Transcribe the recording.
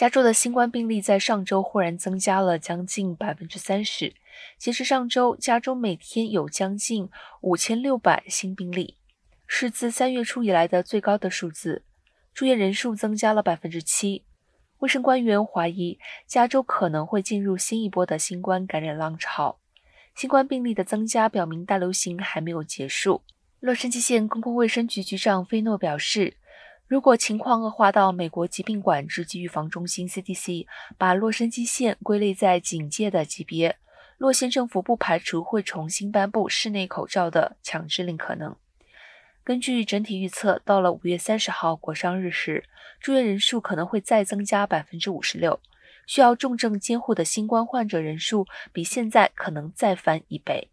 加州的新冠病例在上周忽然增加了将近百分之三十。截至上周，加州每天有将近五千六百新病例，是自三月初以来的最高的数字。住院人数增加了百分之七。卫生官员怀疑，加州可能会进入新一波的新冠感染浪潮。新冠病例的增加表明大流行还没有结束。洛杉矶县公共卫生局局长菲诺表示。如果情况恶化到美国疾病管制及预防中心 （CDC） 把洛杉矶县归类在警戒的级别，洛县政府不排除会重新颁布室内口罩的强制令可能。根据整体预测，到了五月三十号国殇日时，住院人数可能会再增加百分之五十六，需要重症监护的新冠患者人数比现在可能再翻一倍。